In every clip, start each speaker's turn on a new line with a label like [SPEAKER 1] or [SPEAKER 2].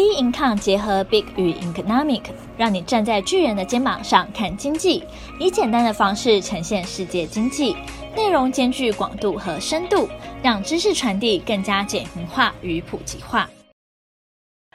[SPEAKER 1] B Income 结合 Big 与 Economic，让你站在巨人的肩膀上看经济，以简单的方式呈现世界经济，内容兼具广度和深度，让知识传递更加简明化与普及化。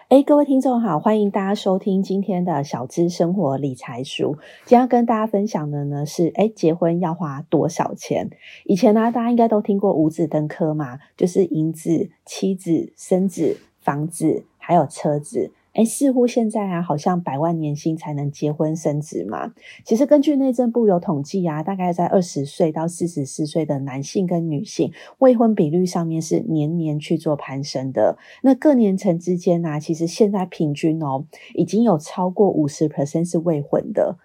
[SPEAKER 2] 哎，各位听众好，欢迎大家收听今天的小资生活理财书。今天要跟大家分享的呢是，哎，结婚要花多少钱？以前呢，大家应该都听过五子登科嘛，就是银子、妻子、生子、房子。还有车子，哎，似乎现在啊，好像百万年薪才能结婚生子嘛。其实根据内政部有统计啊，大概在二十岁到四十四岁的男性跟女性未婚比率上面是年年去做攀升的。那各年层之间呢，其实现在平均哦，已经有超过五十 percent 是未婚的。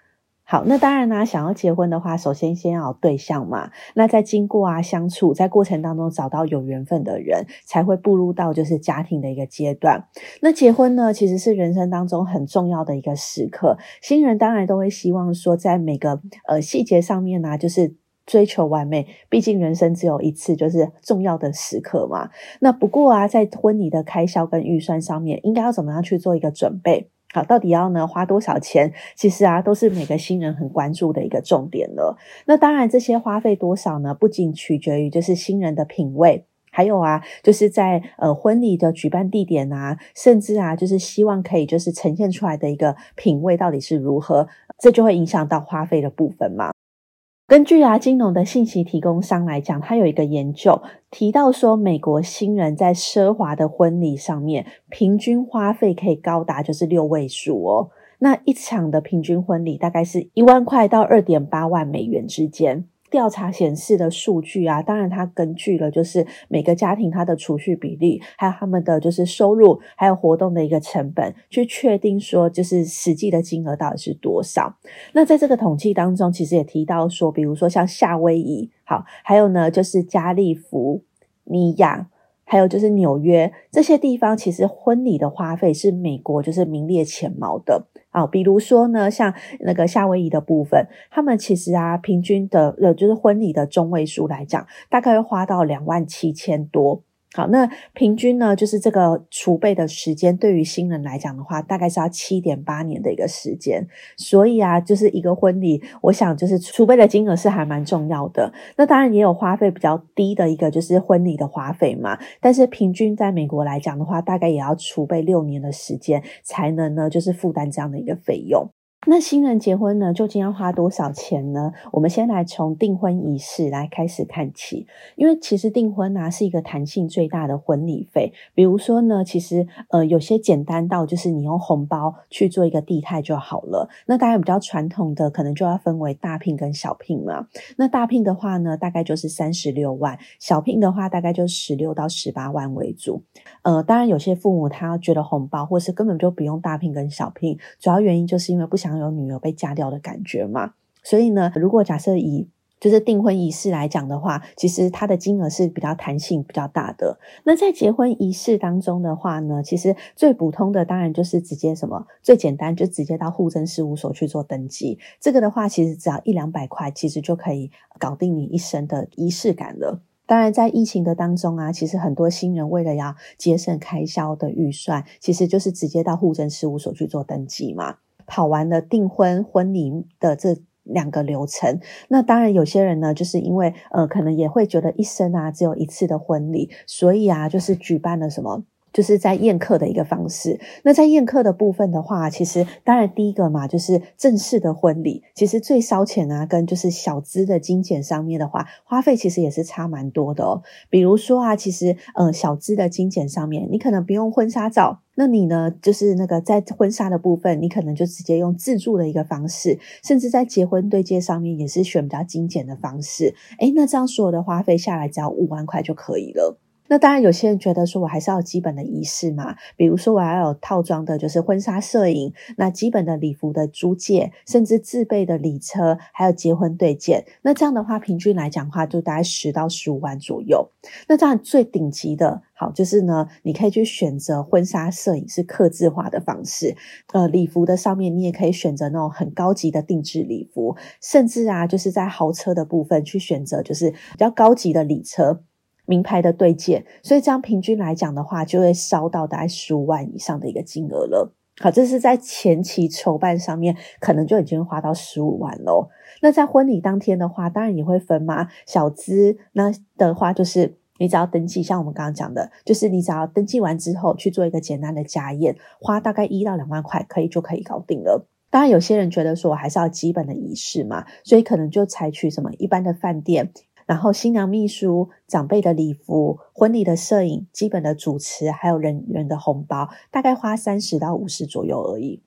[SPEAKER 2] 好，那当然呢，想要结婚的话，首先先要有对象嘛。那在经过啊相处，在过程当中找到有缘分的人，才会步入到就是家庭的一个阶段。那结婚呢，其实是人生当中很重要的一个时刻。新人当然都会希望说，在每个呃细节上面呢，就是追求完美。毕竟人生只有一次，就是重要的时刻嘛。那不过啊，在婚礼的开销跟预算上面，应该要怎么样去做一个准备？好，到底要呢花多少钱？其实啊，都是每个新人很关注的一个重点了。那当然，这些花费多少呢？不仅取决于就是新人的品味，还有啊，就是在呃婚礼的举办地点啊，甚至啊，就是希望可以就是呈现出来的一个品味到底是如何，这就会影响到花费的部分嘛。根据啊金融的信息提供商来讲，他有一个研究提到说，美国新人在奢华的婚礼上面，平均花费可以高达就是六位数哦。那一场的平均婚礼大概是一万块到二点八万美元之间。调查显示的数据啊，当然它根据了就是每个家庭它的储蓄比例，还有他们的就是收入，还有活动的一个成本，去确定说就是实际的金额到底是多少。那在这个统计当中，其实也提到说，比如说像夏威夷，好，还有呢就是加利福尼亚。还有就是纽约这些地方，其实婚礼的花费是美国就是名列前茅的啊。比如说呢，像那个夏威夷的部分，他们其实啊，平均的呃，就是婚礼的中位数来讲，大概会花到两万七千多。好，那平均呢，就是这个储备的时间，对于新人来讲的话，大概是要七点八年的一个时间。所以啊，就是一个婚礼，我想就是储备的金额是还蛮重要的。那当然也有花费比较低的一个，就是婚礼的花费嘛。但是平均在美国来讲的话，大概也要储备六年的时间，才能呢，就是负担这样的一个费用。那新人结婚呢，究竟要花多少钱呢？我们先来从订婚仪式来开始看起，因为其实订婚呢、是一个弹性最大的婚礼费。比如说呢，其实呃有些简单到就是你用红包去做一个地态就好了。那当然比较传统的，可能就要分为大聘跟小聘嘛。那大聘的话呢，大概就是三十六万；小聘的话，大概就十六到十八万为主。呃，当然有些父母他觉得红包，或是根本就不用大聘跟小聘，主要原因就是因为不想。有女儿被嫁掉的感觉嘛？所以呢，如果假设以就是订婚仪式来讲的话，其实它的金额是比较弹性比较大的。那在结婚仪式当中的话呢，其实最普通的当然就是直接什么最简单，就直接到户政事务所去做登记。这个的话，其实只要一两百块，其实就可以搞定你一生的仪式感了。当然，在疫情的当中啊，其实很多新人为了要节省开销的预算，其实就是直接到户政事务所去做登记嘛。跑完了订婚婚礼的这两个流程，那当然有些人呢，就是因为呃，可能也会觉得一生啊只有一次的婚礼，所以啊，就是举办了什么。就是在宴客的一个方式。那在宴客的部分的话，其实当然第一个嘛，就是正式的婚礼，其实最烧钱啊，跟就是小资的精简上面的话，花费其实也是差蛮多的哦。比如说啊，其实呃小资的精简上面，你可能不用婚纱照，那你呢就是那个在婚纱的部分，你可能就直接用自助的一个方式，甚至在结婚对接上面也是选比较精简的方式。诶，那这样所有的花费下来只要五万块就可以了。那当然，有些人觉得说，我还是要基本的仪式嘛，比如说我要有套装的，就是婚纱摄影，那基本的礼服的租借，甚至自备的礼车，还有结婚对戒。那这样的话，平均来讲的话，就大概十到十五万左右。那这样最顶级的，好，就是呢，你可以去选择婚纱摄影是客制化的方式，呃，礼服的上面你也可以选择那种很高级的定制礼服，甚至啊，就是在豪车的部分去选择就是比较高级的礼车。名牌的对戒，所以这样平均来讲的话，就会烧到大概十五万以上的一个金额了。好，这是在前期筹办上面，可能就已经花到十五万喽。那在婚礼当天的话，当然也会分嘛。小资那的话，就是你只要登记，像我们刚刚讲的，就是你只要登记完之后去做一个简单的家宴，花大概一到两万块，可以就可以搞定了。当然，有些人觉得说我还是要基本的仪式嘛，所以可能就采取什么一般的饭店。然后新娘秘书、长辈的礼服、婚礼的摄影、基本的主持，还有人员的红包，大概花三十到五十左右而已。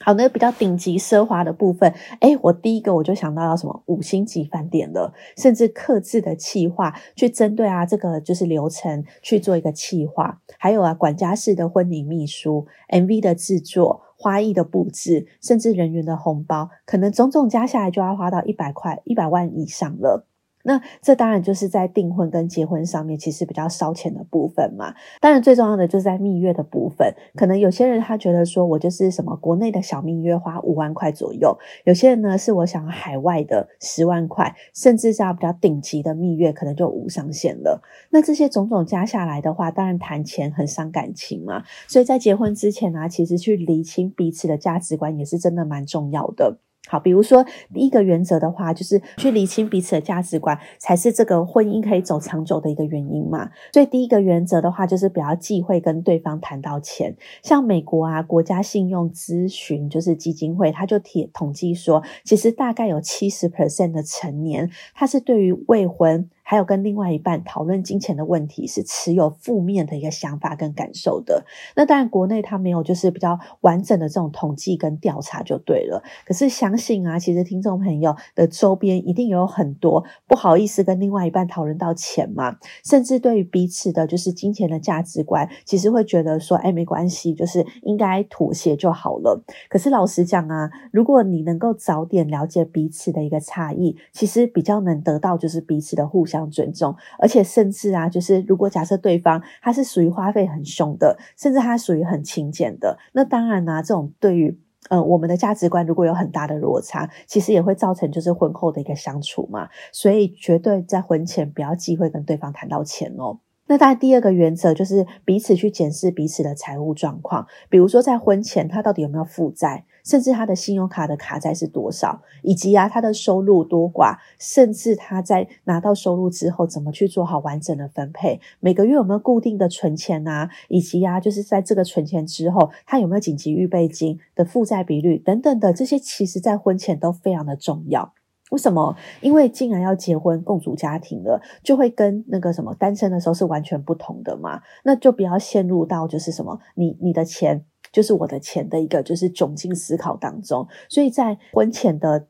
[SPEAKER 2] 好，那比较顶级奢华的部分，诶，我第一个我就想到要什么五星级饭店了，甚至客制的企划，去针对啊这个就是流程去做一个企划，还有啊管家式的婚礼秘书、MV 的制作、花艺的布置，甚至人员的红包，可能种种加下来就要花到一百块、一百万以上了。那这当然就是在订婚跟结婚上面，其实比较烧钱的部分嘛。当然最重要的就是在蜜月的部分，可能有些人他觉得说我就是什么国内的小蜜月花五万块左右，有些人呢是我想要海外的十万块，甚至像比较顶级的蜜月可能就无上限了。那这些种种加下来的话，当然谈钱很伤感情嘛。所以在结婚之前呢、其实去厘清彼此的价值观也是真的蛮重要的。好，比如说第一个原则的话，就是去厘清彼此的价值观，才是这个婚姻可以走长久的一个原因嘛。所以第一个原则的话，就是不要忌讳跟对方谈到钱。像美国啊，国家信用咨询就是基金会，他就提统计说，其实大概有七十 percent 的成年，他是对于未婚。还有跟另外一半讨论金钱的问题，是持有负面的一个想法跟感受的。那当然，国内它没有就是比较完整的这种统计跟调查就对了。可是相信啊，其实听众朋友的周边一定有很多不好意思跟另外一半讨论到钱嘛，甚至对于彼此的就是金钱的价值观，其实会觉得说，哎，没关系，就是应该妥协就好了。可是老实讲啊，如果你能够早点了解彼此的一个差异，其实比较能得到就是彼此的互相。尊重，而且甚至啊，就是如果假设对方他是属于花费很凶的，甚至他属于很勤俭的，那当然呢、这种对于呃我们的价值观如果有很大的落差，其实也会造成就是婚后的一个相处嘛。所以绝对在婚前不要忌讳跟对方谈到钱哦。那当然第二个原则就是彼此去检视彼此的财务状况，比如说在婚前他到底有没有负债。甚至他的信用卡的卡债是多少，以及啊他的收入多寡，甚至他在拿到收入之后怎么去做好完整的分配，每个月有没有固定的存钱啊，以及啊就是在这个存钱之后，他有没有紧急预备金的负债比率等等的这些，其实在婚前都非常的重要。为什么？因为竟然要结婚共组家庭了，就会跟那个什么单身的时候是完全不同的嘛，那就不要陷入到就是什么你你的钱。就是我的钱的一个就是窘境思考当中，所以在婚前的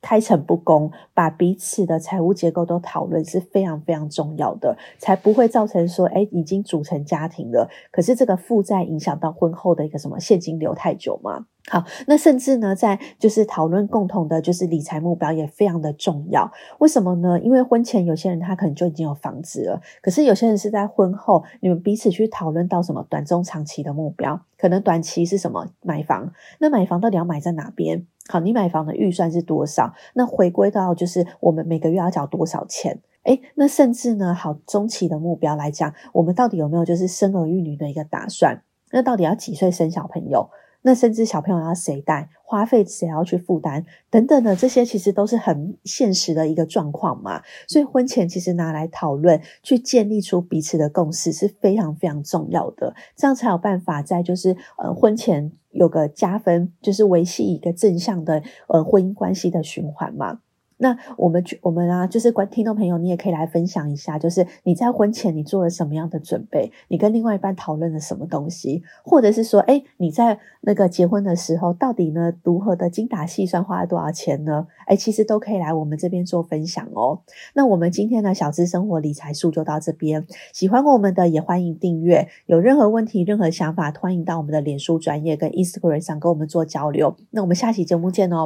[SPEAKER 2] 开诚布公，把彼此的财务结构都讨论是非常非常重要的，才不会造成说，诶，已经组成家庭了，可是这个负债影响到婚后的一个什么现金流太久嘛。好，那甚至呢，在就是讨论共同的，就是理财目标也非常的重要。为什么呢？因为婚前有些人他可能就已经有房子了，可是有些人是在婚后，你们彼此去讨论到什么短中长期的目标，可能短期是什么买房，那买房到底要买在哪边？好，你买房的预算是多少？那回归到就是我们每个月要缴多少钱？诶，那甚至呢，好，中期的目标来讲，我们到底有没有就是生儿育女的一个打算？那到底要几岁生小朋友？那甚至小朋友要谁带，花费谁要去负担，等等的这些，其实都是很现实的一个状况嘛。所以婚前其实拿来讨论，去建立出彼此的共识是非常非常重要的，这样才有办法在就是呃婚前有个加分，就是维系一个正向的呃婚姻关系的循环嘛。那我们我们啊，就是观听众朋友，你也可以来分享一下，就是你在婚前你做了什么样的准备？你跟另外一半讨论了什么东西？或者是说，诶，你在那个结婚的时候，到底呢如何的精打细算，花了多少钱呢？诶，其实都可以来我们这边做分享哦。那我们今天的小资生活理财术就到这边，喜欢我们的也欢迎订阅。有任何问题、任何想法，欢迎到我们的脸书专业跟 Instagram 上跟我们做交流。那我们下期节目见哦。